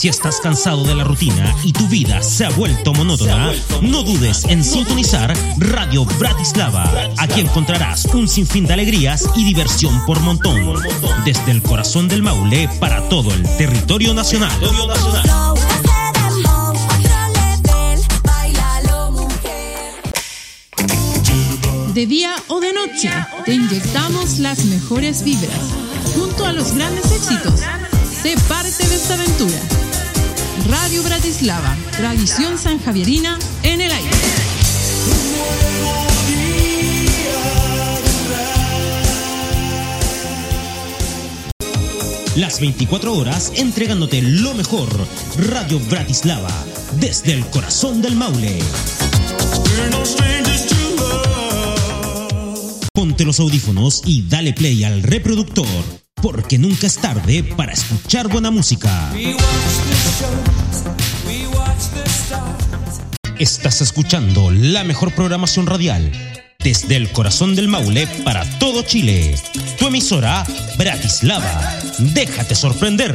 Si estás cansado de la rutina y tu vida se ha vuelto monótona, no dudes en sintonizar Radio Bratislava. Aquí encontrarás un sinfín de alegrías y diversión por montón. Desde el corazón del Maule para todo el territorio nacional. De día o de noche, te inyectamos las mejores vibras. Junto a los grandes éxitos, sé parte de esta aventura. Radio Bratislava, tradición sanjavierina en el aire. Las 24 horas entregándote lo mejor. Radio Bratislava, desde el corazón del Maule. Ponte los audífonos y dale play al reproductor, porque nunca es tarde para escuchar buena música. Estás escuchando la mejor programación radial desde el corazón del Maule para todo Chile. Tu emisora Bratislava. Déjate sorprender.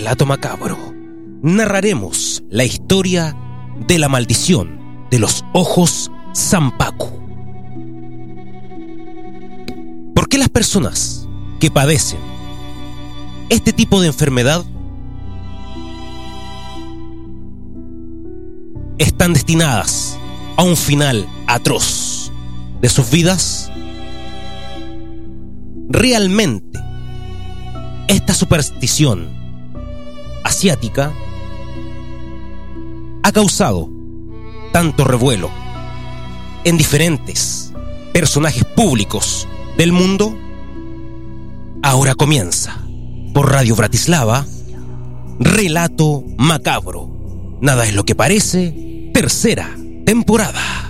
Relato Macabro, narraremos la historia de la maldición de los ojos Zampacu. ¿Por qué las personas que padecen este tipo de enfermedad están destinadas a un final atroz de sus vidas? Realmente, esta superstición asiática ha causado tanto revuelo en diferentes personajes públicos del mundo, ahora comienza por Radio Bratislava Relato Macabro. Nada es lo que parece, tercera temporada.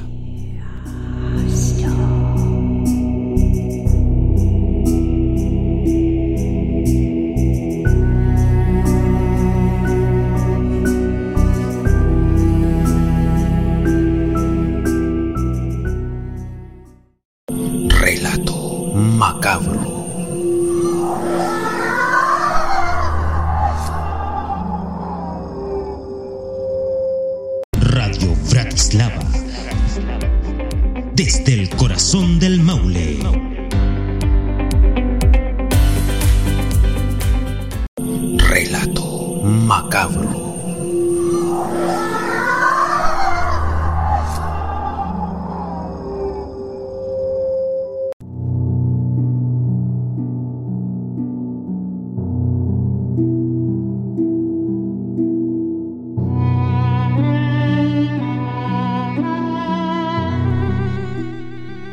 Relato macabro.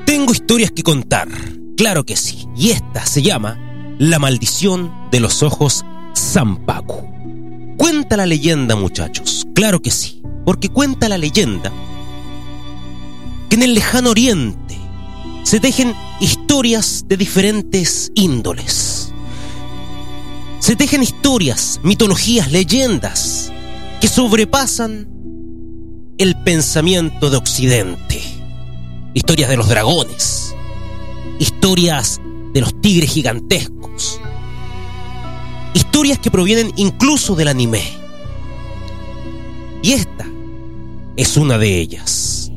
Tengo historias que contar, claro que sí, y esta se llama La maldición de los ojos Zampacu. Cuenta la leyenda, muchachos, claro que sí, porque cuenta la leyenda que en el lejano oriente se tejen historias de diferentes índoles. Se tejen historias, mitologías, leyendas que sobrepasan el pensamiento de Occidente historias de los dragones, historias de los tigres gigantescos, historias que provienen incluso del anime. Y esta es una de ellas.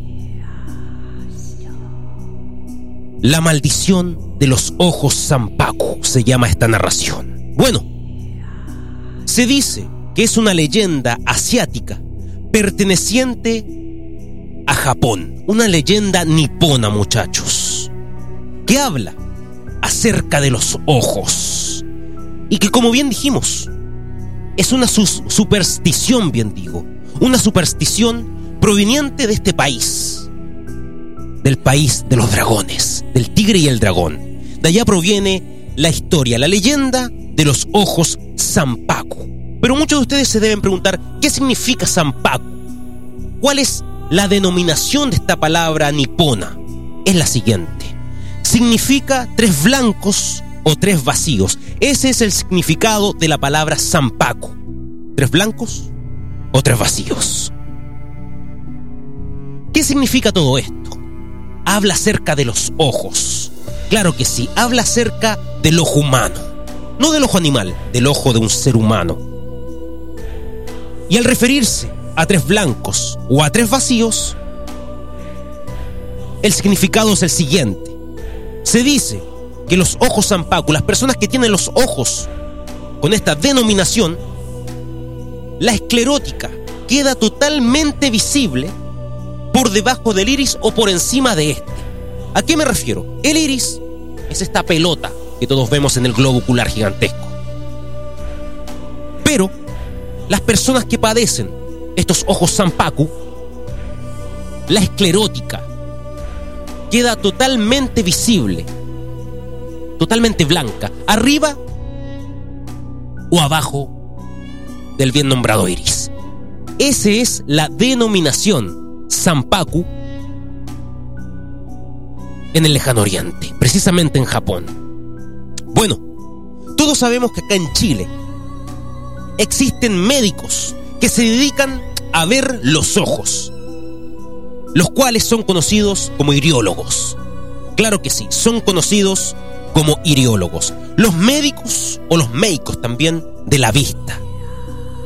La maldición de los ojos Zampacu se llama esta narración. Bueno, se dice que es una leyenda asiática perteneciente a Japón, una leyenda nipona, muchachos, que habla acerca de los ojos. Y que como bien dijimos, es una superstición, bien digo, una superstición proveniente de este país, del país de los dragones, del tigre y el dragón. De allá proviene la historia, la leyenda de los ojos Sampaku. Pero muchos de ustedes se deben preguntar, ¿qué significa Sampaku? ¿Cuál es la denominación de esta palabra nipona? Es la siguiente. Significa tres blancos o tres vacíos. Ese es el significado de la palabra Sampaku. ¿Tres blancos o tres vacíos? ¿Qué significa todo esto? Habla acerca de los ojos. Claro que sí, habla acerca del ojo humano. No del ojo animal, del ojo de un ser humano. Y al referirse a tres blancos o a tres vacíos, el significado es el siguiente. Se dice que los ojos Zampacu, las personas que tienen los ojos con esta denominación, la esclerótica queda totalmente visible por debajo del iris o por encima de este. ¿A qué me refiero? El iris es esta pelota que todos vemos en el globo ocular gigantesco. Pero las personas que padecen estos ojos Zampacu, la esclerótica queda totalmente visible totalmente blanca, arriba o abajo del bien nombrado iris. Esa es la denominación Sampaku en el lejano oriente, precisamente en Japón. Bueno, todos sabemos que acá en Chile existen médicos que se dedican a ver los ojos, los cuales son conocidos como iriólogos. Claro que sí, son conocidos como iriólogos, los médicos o los médicos también de la vista,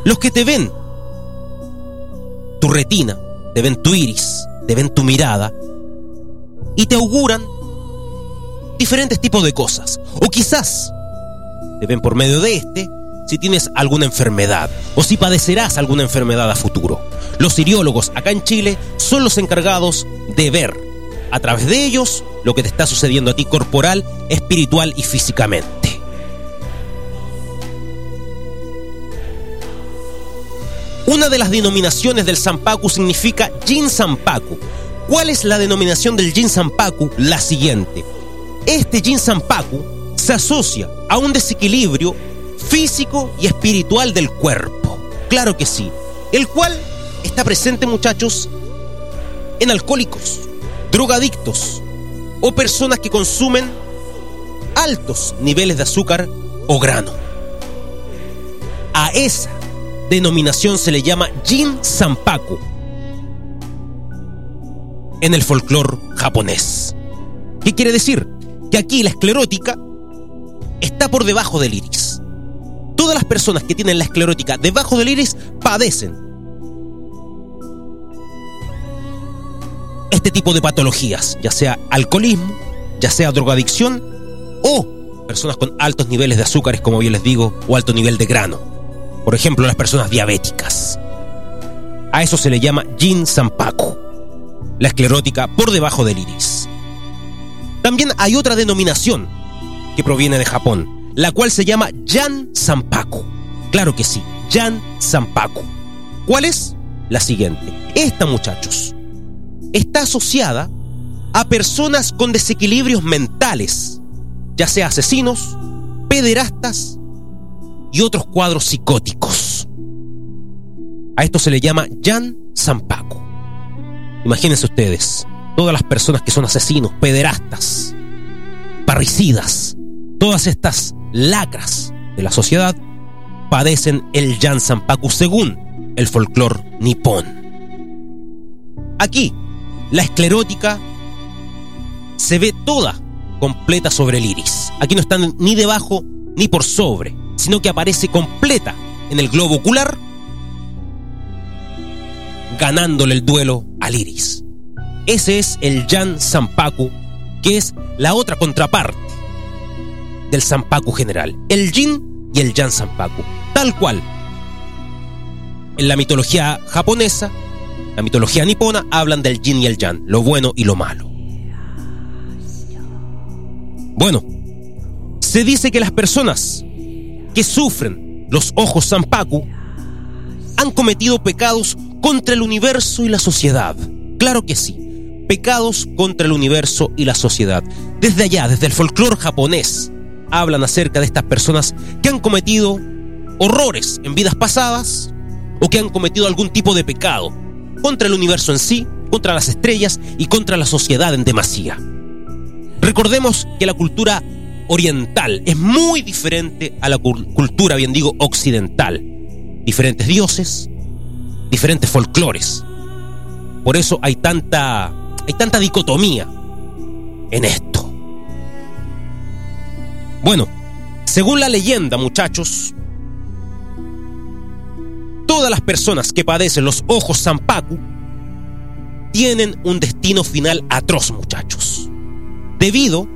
los que te ven tu retina, te ven tu iris, te ven tu mirada y te auguran diferentes tipos de cosas. O quizás te ven por medio de este si tienes alguna enfermedad o si padecerás alguna enfermedad a futuro. Los iriólogos acá en Chile son los encargados de ver a través de ellos lo que te está sucediendo a ti corporal, espiritual y físicamente. Una de las denominaciones del Sampaku significa Jin Sampaku. ¿Cuál es la denominación del Jin Sampaku? La siguiente. Este Jin Sampaku se asocia a un desequilibrio físico y espiritual del cuerpo. Claro que sí. El cual está presente, muchachos, en alcohólicos, drogadictos o personas que consumen altos niveles de azúcar o grano. A esa denominación se le llama Jin Sampaku en el folclore japonés. ¿Qué quiere decir? Que aquí la esclerótica está por debajo del iris. Todas las personas que tienen la esclerótica debajo del iris padecen este tipo de patologías, ya sea alcoholismo, ya sea drogadicción o personas con altos niveles de azúcares, como bien les digo, o alto nivel de grano. Por ejemplo, las personas diabéticas. A eso se le llama Jin Sampaku, la esclerótica por debajo del iris. También hay otra denominación que proviene de Japón, la cual se llama Jan Sampaku. Claro que sí, Jan Sampaku. ¿Cuál es? La siguiente. Esta, muchachos, está asociada a personas con desequilibrios mentales, ya sea asesinos, pederastas y otros cuadros psicóticos. A esto se le llama Jan Sampaku. Imagínense ustedes, todas las personas que son asesinos, pederastas, parricidas, todas estas lacras de la sociedad padecen el Jan Sampaku según el folclore nipón. Aquí, la esclerótica se ve toda completa sobre el iris. Aquí no están ni debajo ni por sobre, sino que aparece completa en el globo ocular, ganándole el duelo al iris. Ese es el Jan Sampaku, que es la otra contraparte del Sampaku general, el Jin y el Jan Sampaku, tal cual. En la mitología japonesa la mitología nipona, hablan del yin y el yang, lo bueno y lo malo. Bueno, se dice que las personas que sufren los ojos Sampaku han cometido pecados contra el universo y la sociedad. Claro que sí, pecados contra el universo y la sociedad. Desde allá, desde el folclore japonés, hablan acerca de estas personas que han cometido horrores en vidas pasadas o que han cometido algún tipo de pecado contra el universo en sí, contra las estrellas y contra la sociedad en demasía. Recordemos que la cultura oriental es muy diferente a la cultura, bien digo, occidental. Diferentes dioses, diferentes folclores. Por eso hay tanta, hay tanta dicotomía en esto. Bueno, según la leyenda, muchachos, todas las personas que padecen los ojos Zampacu tienen un destino final atroz, muchachos. Debido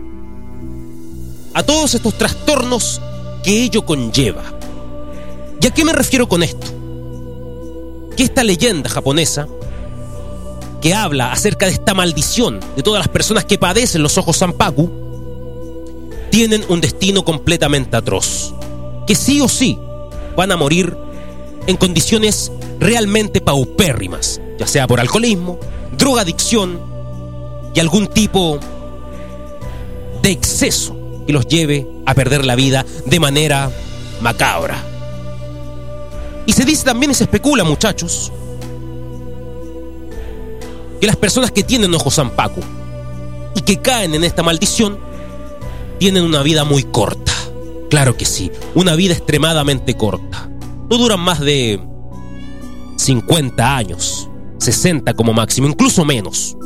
a todos estos trastornos que ello conlleva. ¿Y a qué me refiero con esto? Que esta leyenda japonesa, que habla acerca de esta maldición de todas las personas que padecen los ojos Zampaku, tienen un destino completamente atroz. Que sí o sí van a morir en condiciones realmente paupérrimas, ya sea por alcoholismo, drogadicción y algún tipo de exceso que los lleve a perder la vida de manera macabra. Y se dice también y se especula, muchachos, que las personas que tienen ojos zampaco y que caen en esta maldición tienen una vida muy corta. Claro que sí, una vida extremadamente corta. No duran más de 50 años, 60 como máximo, incluso menos.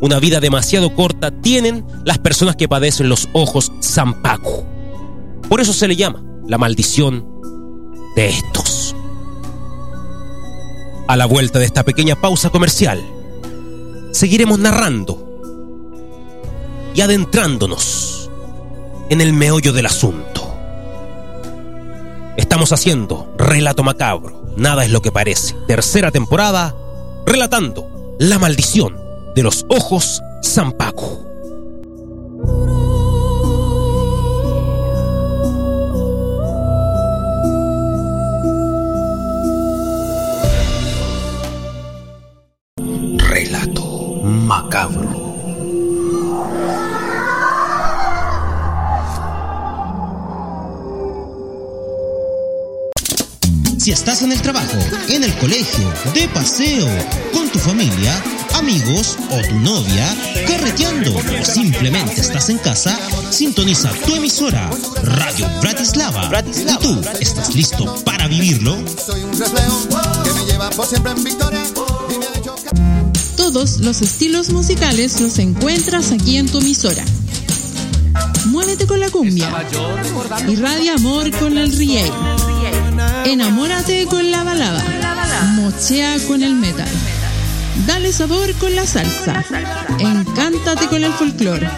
Una vida demasiado corta tienen las personas que padecen los ojos Zampaku. Por eso se le llama la maldición de estos. A la vuelta de esta pequeña pausa comercial, seguiremos narrando y adentrándonos en el meollo del asunto. Estamos haciendo Relato Macabro, nada es lo que parece. Tercera temporada, relatando la maldición de los ojos Zampaco. Relato macabro. Si estás en el trabajo, en el colegio, de paseo, con tu familia, amigos o tu novia, carreteando o simplemente estás en casa, sintoniza tu emisora Radio Bratislava. ¿Y tú estás listo para vivirlo? Todos los estilos musicales los encuentras aquí en tu emisora. Muévete con la cumbia. Irradia amor con el reggae. Enamórate con la balada. Mochea con el metal. Dale sabor con la salsa. Encántate con el folclore.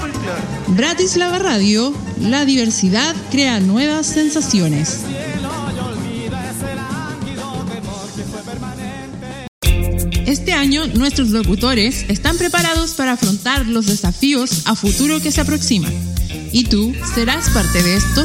Bratislava Radio, la diversidad crea nuevas sensaciones. Este año nuestros locutores están preparados para afrontar los desafíos a futuro que se aproximan. ¿Y tú serás parte de esto?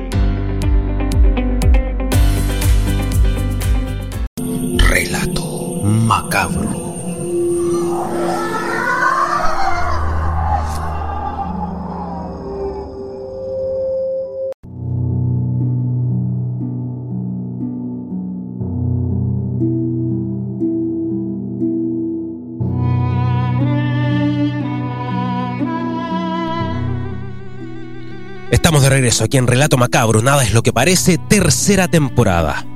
Regreso aquí en Relato Macabro, nada es lo que parece, tercera temporada.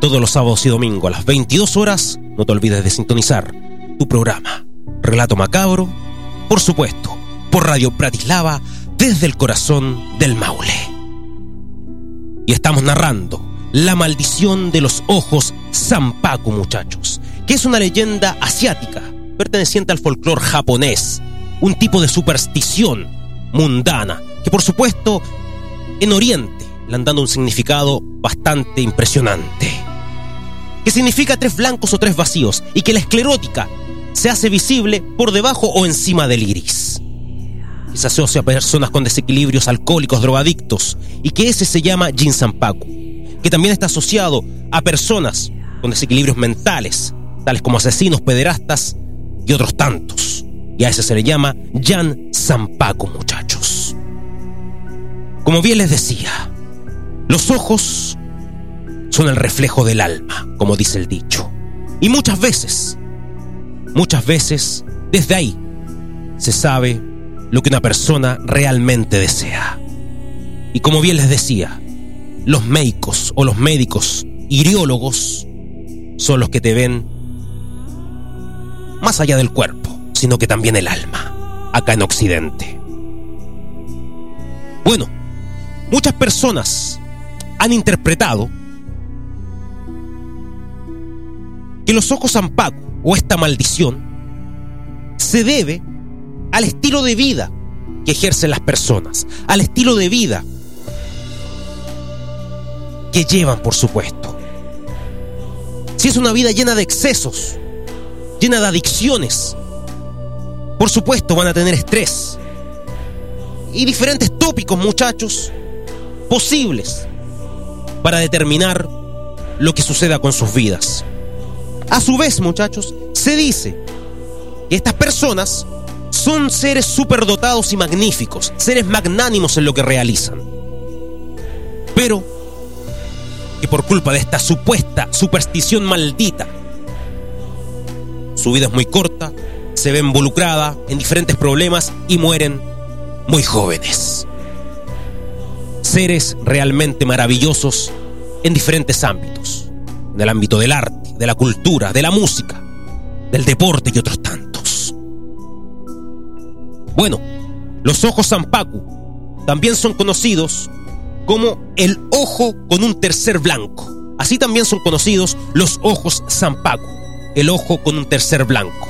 Todos los sábados y domingos a las 22 horas, no te olvides de sintonizar tu programa, Relato Macabro, por supuesto, por Radio Bratislava, desde el corazón del Maule. Y estamos narrando La maldición de los ojos Zampaku, muchachos, que es una leyenda asiática perteneciente al folclore japonés un tipo de superstición mundana, que por supuesto en Oriente le han dado un significado bastante impresionante. Que significa tres blancos o tres vacíos y que la esclerótica se hace visible por debajo o encima del iris. Que se asocia a personas con desequilibrios alcohólicos, drogadictos y que ese se llama Jin Sampaku. Que también está asociado a personas con desequilibrios mentales, tales como asesinos, pederastas y otros tantos. Y a ese se le llama Jan Sampaku, muchachos. Como bien les decía, los ojos son el reflejo del alma, como dice el dicho. Y muchas veces, muchas veces, desde ahí, se sabe lo que una persona realmente desea. Y como bien les decía, los médicos o los médicos iriólogos son los que te ven más allá del cuerpo, sino que también el alma, acá en Occidente. Bueno, muchas personas han interpretado que los ojos Zampacu o esta maldición se debe al estilo de vida que ejercen las personas, al estilo de vida que llevan, por supuesto. Si es una vida llena de excesos, llena de adicciones, por supuesto van a tener estrés y diferentes tópicos, muchachos, posibles para determinar lo que suceda con sus vidas. A su vez, muchachos, se dice que estas personas son seres superdotados y magníficos, seres magnánimos en lo que realizan. Pero que por culpa de esta supuesta superstición maldita, su vida es muy corta, se ve involucrada en diferentes problemas y mueren muy jóvenes. Seres realmente maravillosos en diferentes ámbitos, en el ámbito del arte, de la cultura, de la música, del deporte y otros tantos. Bueno, los ojos Zampacu también son conocidos como el ojo con un tercer blanco. Así también son conocidos los ojos Zampacu, el ojo con un tercer blanco.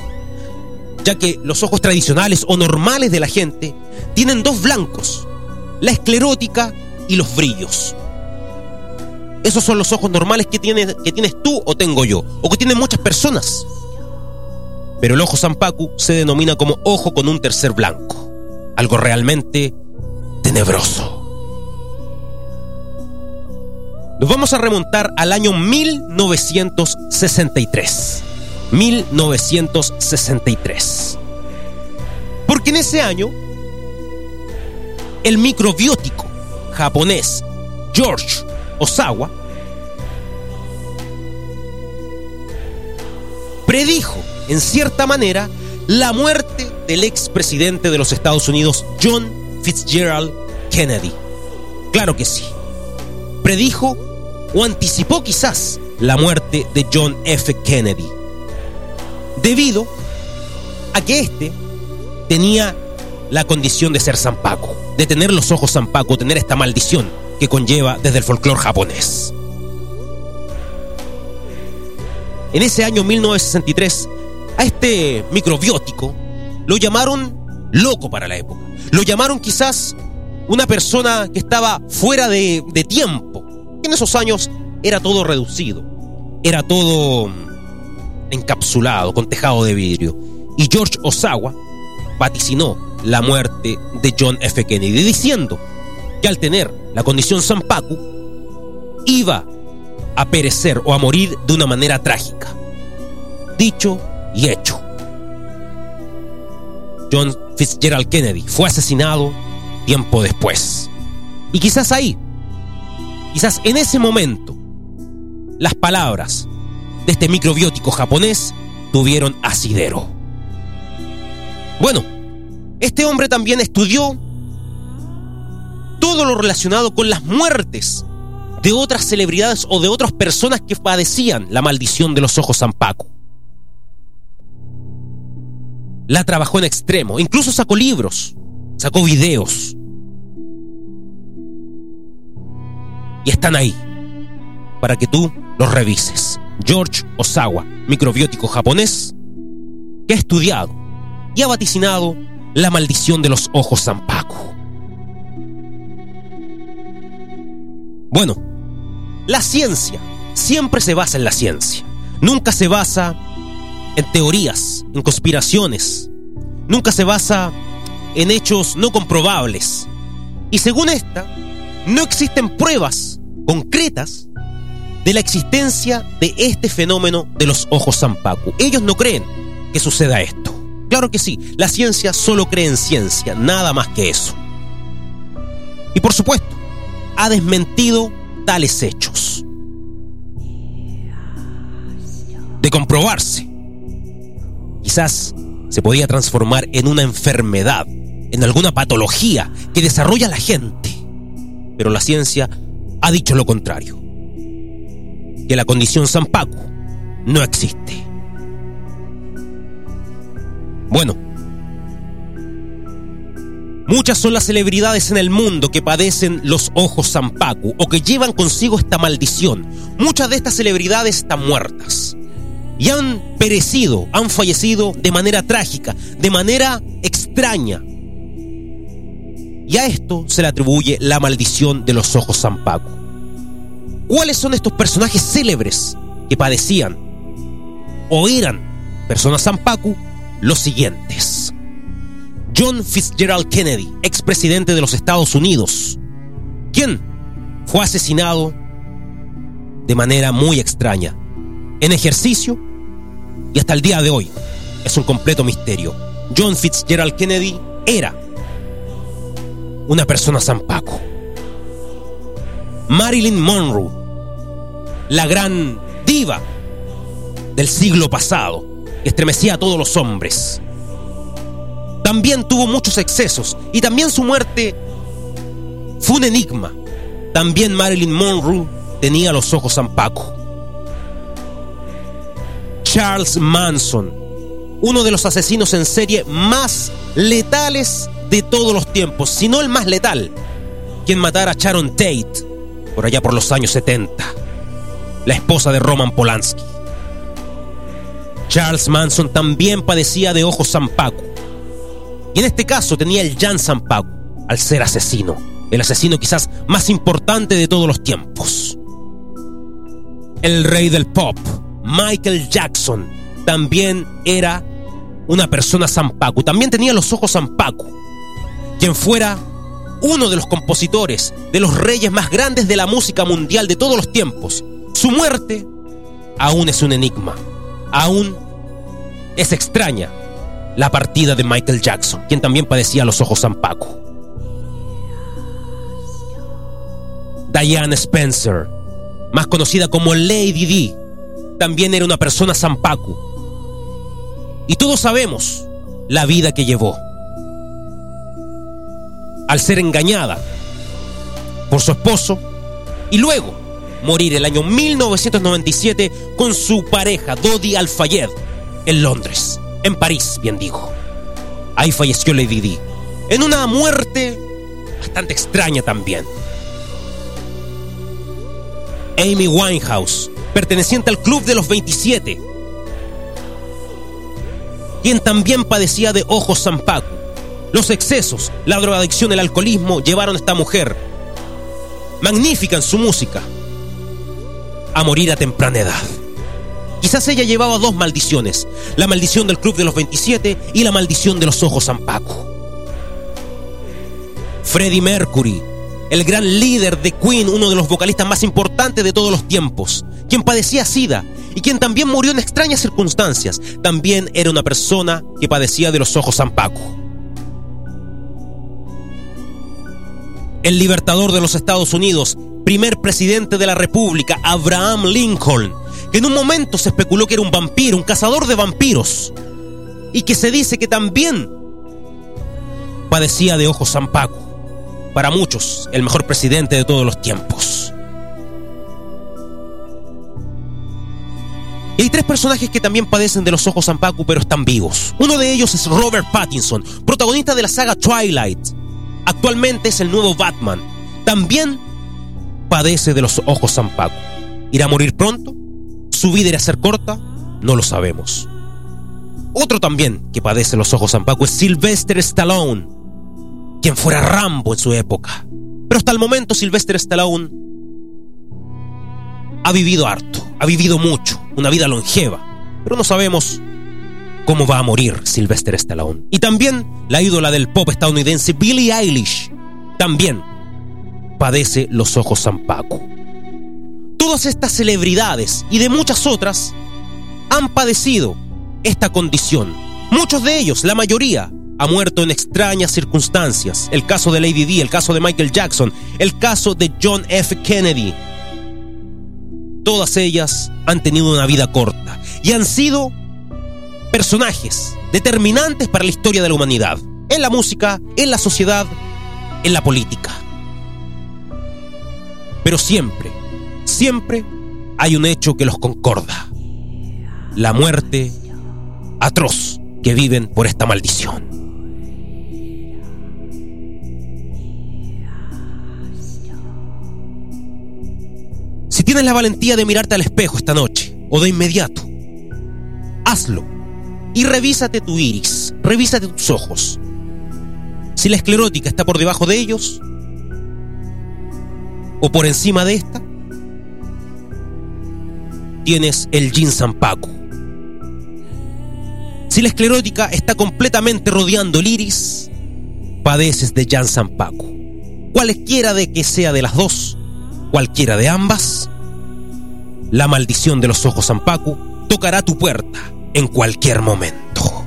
Ya que los ojos tradicionales o normales de la gente tienen dos blancos, la esclerótica y los brillos. Esos son los ojos normales que tienes, que tienes tú o tengo yo, o que tienen muchas personas. Pero el ojo Zampacu se denomina como ojo con un tercer blanco, algo realmente tenebroso. Nos vamos a remontar al año 1963. 1963. Porque en ese año, el microbiótico japonés George Osawa predijo, en cierta manera, la muerte del expresidente de los Estados Unidos, John Fitzgerald Kennedy. Claro que sí. Predijo o anticipó quizás la muerte de John F. Kennedy, debido a que éste tenía la condición de ser Zampaco, de tener los ojos Zampaco, tener esta maldición que conlleva desde el folclore japonés. En ese año 1963, a este microbiótico lo llamaron loco para la época. Lo llamaron quizás una persona que estaba fuera de, de tiempo. En esos años era todo reducido, era todo encapsulado, con tejado de vidrio. Y George Osawa vaticinó la muerte de John F. Kennedy, diciendo que al tener la condición Sampaku, iba a perecer o a morir de una manera trágica. Dicho y hecho. John Fitzgerald Kennedy fue asesinado tiempo después. Y quizás ahí, quizás en ese momento, las palabras de este microbiótico japonés tuvieron asidero. Bueno, este hombre también estudió todo lo relacionado con las muertes de otras celebridades o de otras personas que padecían la maldición de los ojos Zampaco. La trabajó en extremo, incluso sacó libros, sacó videos. Y están ahí, para que tú los revises. George Osawa, microbiótico japonés, que ha estudiado y ha vaticinado la maldición de los ojos Zampacu. Bueno, la ciencia siempre se basa en la ciencia. Nunca se basa en teorías, en conspiraciones. Nunca se basa en hechos no comprobables. Y según esta, no existen pruebas concretas de la existencia de este fenómeno de los ojos Zampacu. Ellos no creen que suceda esto. Claro que sí, la ciencia solo cree en ciencia, nada más que eso. Y por supuesto, ha desmentido tales hechos. De comprobarse, quizás se podía transformar en una enfermedad, en alguna patología que desarrolla la gente. Pero la ciencia ha dicho lo contrario, que la condición Zampacu no existe. Bueno, muchas son las celebridades en el mundo que padecen los ojos Zampacu o que llevan consigo esta maldición. Muchas de estas celebridades están muertas y han perecido, han fallecido de manera trágica, de manera extraña. Y a esto se le atribuye la maldición de los ojos Zampacu. ¿Cuáles son estos personajes célebres que padecían o eran personas Zampacu? Los siguientes. John Fitzgerald Kennedy, expresidente de los Estados Unidos, quien fue asesinado de manera muy extraña, en ejercicio y hasta el día de hoy es un completo misterio. John Fitzgerald Kennedy era una persona Paco. Marilyn Monroe, la gran diva del siglo pasado, estremecía a todos los hombres. También tuvo muchos excesos y también su muerte fue un enigma. También Marilyn Monroe tenía los ojos Paco. Charles Manson, uno de los asesinos en serie más letales de todos los tiempos, si no el más letal, quien matara a Sharon Tate por allá por los años 70, la esposa de Roman Polanski. Charles Manson también padecía de ojos Zampacu. Y en este caso tenía el Jan Zampacu, al ser asesino. El asesino quizás más importante de todos los tiempos. El rey del pop, Michael Jackson, también era una persona Zampacu. También tenía los ojos Zampacu. Quien fuera uno de los compositores, de los reyes más grandes de la música mundial de todos los tiempos. Su muerte aún es un enigma aún es extraña la partida de Michael Jackson, quien también padecía los ojos Paco. Diane Spencer, más conocida como Lady D, también era una persona Paco. Y todos sabemos la vida que llevó. Al ser engañada por su esposo y luego morir el año 1997 con su pareja Dodi Al-Fayed en Londres, en París, bien digo. Ahí falleció Lady Di, en una muerte bastante extraña también. Amy Winehouse, perteneciente al Club de los 27, quien también padecía de ojos zampacu. Los excesos, la drogadicción, el alcoholismo llevaron a esta mujer, magnífica en su música, a morir a temprana edad. Quizás ella llevaba dos maldiciones, la maldición del Club de los 27 y la maldición de los ojos Paco. Freddie Mercury, el gran líder de Queen, uno de los vocalistas más importantes de todos los tiempos, quien padecía SIDA y quien también murió en extrañas circunstancias, también era una persona que padecía de los ojos Paco. El libertador de los Estados Unidos, primer presidente de la República, Abraham Lincoln, que en un momento se especuló que era un vampiro, un cazador de vampiros, y que se dice que también padecía de ojos Paco. Para muchos, el mejor presidente de todos los tiempos. Y hay tres personajes que también padecen de los ojos Paco, pero están vivos. Uno de ellos es Robert Pattinson, protagonista de la saga Twilight. Actualmente es el nuevo Batman. También padece de los ojos Paco. ¿Irá a morir pronto? ¿Su vida irá a ser corta? No lo sabemos. Otro también que padece los ojos Zampacu es Sylvester Stallone, quien fuera Rambo en su época. Pero hasta el momento Sylvester Stallone ha vivido harto, ha vivido mucho, una vida longeva, pero no sabemos cómo va a morir Sylvester Stallone. Y también la ídola del pop estadounidense Billie Eilish también padece los ojos Zampacu. Todas estas celebridades y de muchas otras han padecido esta condición. Muchos de ellos, la mayoría, ha muerto en extrañas circunstancias. El caso de Lady Di, el caso de Michael Jackson, el caso de John F. Kennedy. Todas ellas han tenido una vida corta y han sido personajes determinantes para la historia de la humanidad, en la música, en la sociedad, en la política. Pero siempre, siempre hay un hecho que los concorda. La muerte atroz que viven por esta maldición. Si tienes la valentía de mirarte al espejo esta noche o de inmediato, hazlo y revísate tu iris, revísate tus ojos. Si la esclerótica está por debajo de ellos o por encima de esta, tienes el Jin Paku. Si la esclerótica está completamente rodeando el iris, padeces de Jan Paku. Cualquiera de que sea de las dos, cualquiera de ambas, la maldición de los ojos Zampacu tocará tu puerta en cualquier momento.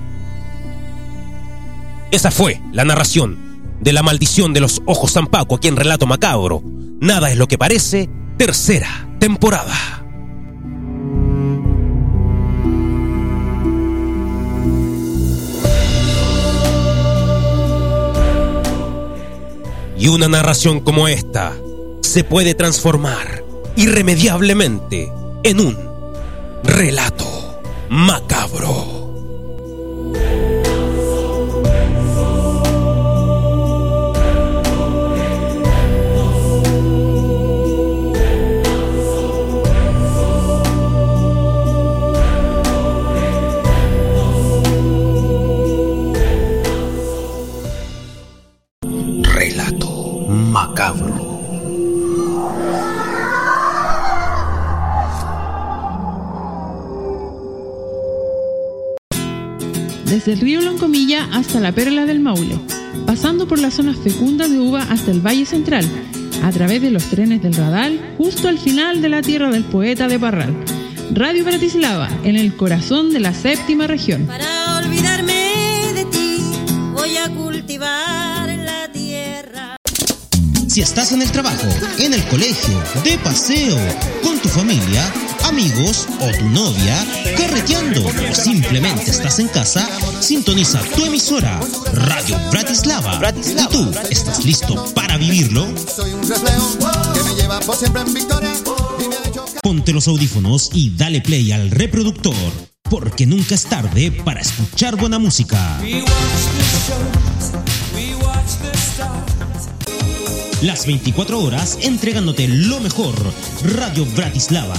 Esa fue la narración de la maldición de los ojos Zampacu aquí en Relato Macabro. Nada es lo que parece, tercera temporada. Y una narración como esta se puede transformar irremediablemente en un relato macabro. La Perla del Maule, pasando por las zonas fecundas de uva hasta el Valle Central, a través de los trenes del Radal, justo al final de la tierra del poeta de Parral. Radio Bratislava, en el corazón de la séptima región. Para olvidarme de ti, voy a cultivar la tierra. Si estás en el trabajo, en el colegio, de paseo, con tu familia, amigos o tu novia, carreteando o simplemente estás en casa, sintoniza tu emisora Radio Bratislava. ¿Y tú estás listo para vivirlo? Ponte los audífonos y dale play al reproductor, porque nunca es tarde para escuchar buena música. Las 24 horas entregándote lo mejor. Radio Bratislava,